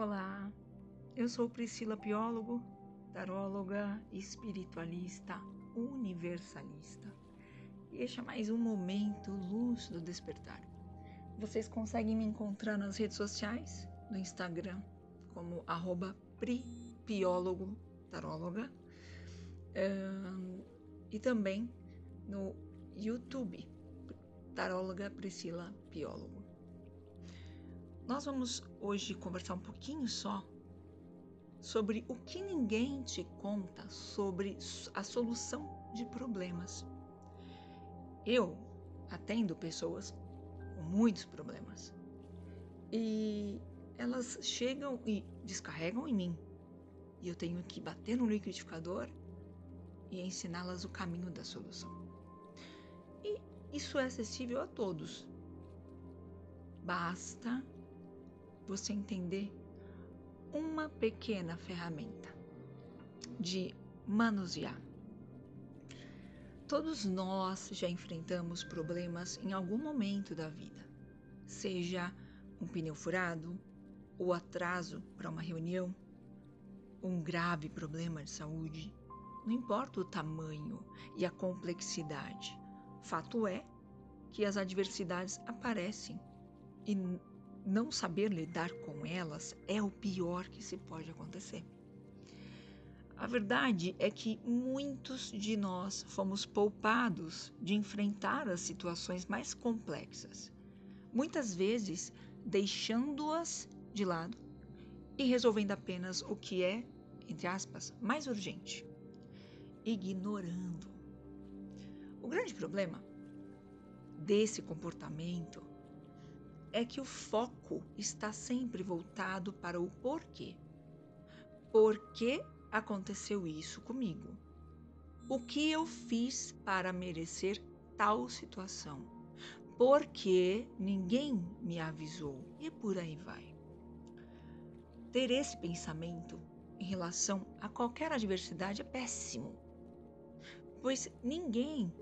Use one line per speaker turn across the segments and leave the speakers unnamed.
Olá, eu sou Priscila Piólogo, taróloga, espiritualista, universalista. E este é mais um momento luz do despertar. Vocês conseguem me encontrar nas redes sociais, no Instagram, como arroba pripiólogo, taróloga, um, e também no YouTube, taróloga Priscila Piólogo. Nós vamos hoje conversar um pouquinho só sobre o que ninguém te conta sobre a solução de problemas. Eu atendo pessoas com muitos problemas e elas chegam e descarregam em mim. E eu tenho que bater no liquidificador e ensiná-las o caminho da solução. E isso é acessível a todos. Basta você entender uma pequena ferramenta de manusear. Todos nós já enfrentamos problemas em algum momento da vida, seja um pneu furado, o atraso para uma reunião, um grave problema de saúde, não importa o tamanho e a complexidade. Fato é que as adversidades aparecem e não saber lidar com elas é o pior que se pode acontecer. A verdade é que muitos de nós fomos poupados de enfrentar as situações mais complexas, muitas vezes deixando-as de lado e resolvendo apenas o que é, entre aspas, mais urgente, ignorando. O grande problema desse comportamento é que o foco está sempre voltado para o porquê. Por que aconteceu isso comigo? O que eu fiz para merecer tal situação? Por que ninguém me avisou? E por aí vai. Ter esse pensamento em relação a qualquer adversidade é péssimo, pois ninguém,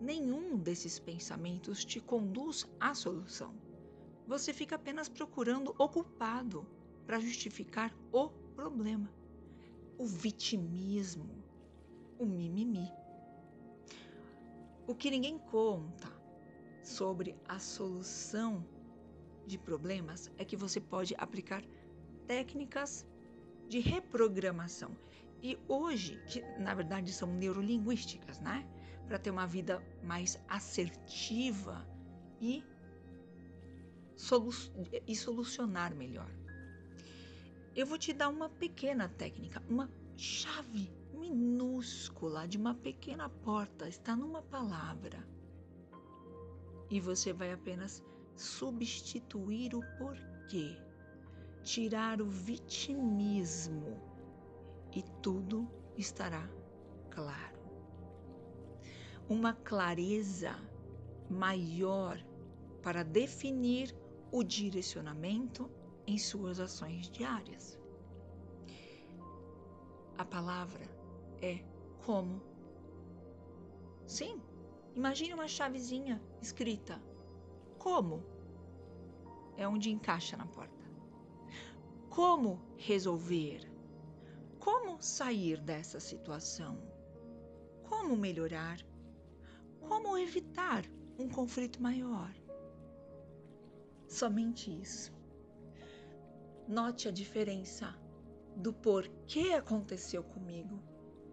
nenhum desses pensamentos te conduz à solução você fica apenas procurando o culpado para justificar o problema. O vitimismo, o mimimi. O que ninguém conta sobre a solução de problemas é que você pode aplicar técnicas de reprogramação. E hoje, que na verdade são neurolinguísticas, né? Para ter uma vida mais assertiva e solu e solucionar melhor. Eu vou te dar uma pequena técnica, uma chave minúscula de uma pequena porta, está numa palavra. E você vai apenas substituir o porquê, tirar o vitimismo e tudo estará claro. Uma clareza maior para definir o direcionamento em suas ações diárias. A palavra é como. Sim, imagine uma chavezinha escrita como. É onde encaixa na porta. Como resolver? Como sair dessa situação? Como melhorar? Como evitar um conflito maior? Somente isso. Note a diferença do porquê aconteceu comigo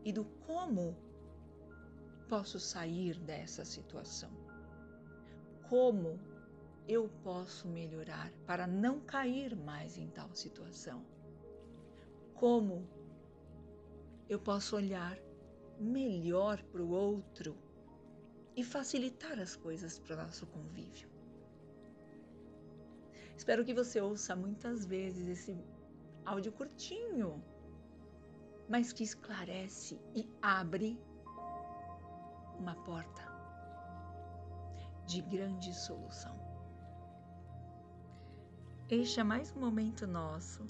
e do como posso sair dessa situação. Como eu posso melhorar para não cair mais em tal situação? Como eu posso olhar melhor para o outro e facilitar as coisas para o nosso convívio? Espero que você ouça muitas vezes esse áudio curtinho, mas que esclarece e abre uma porta de grande solução. Este é mais um momento nosso.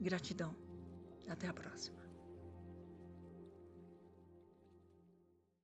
Gratidão. Até a próxima.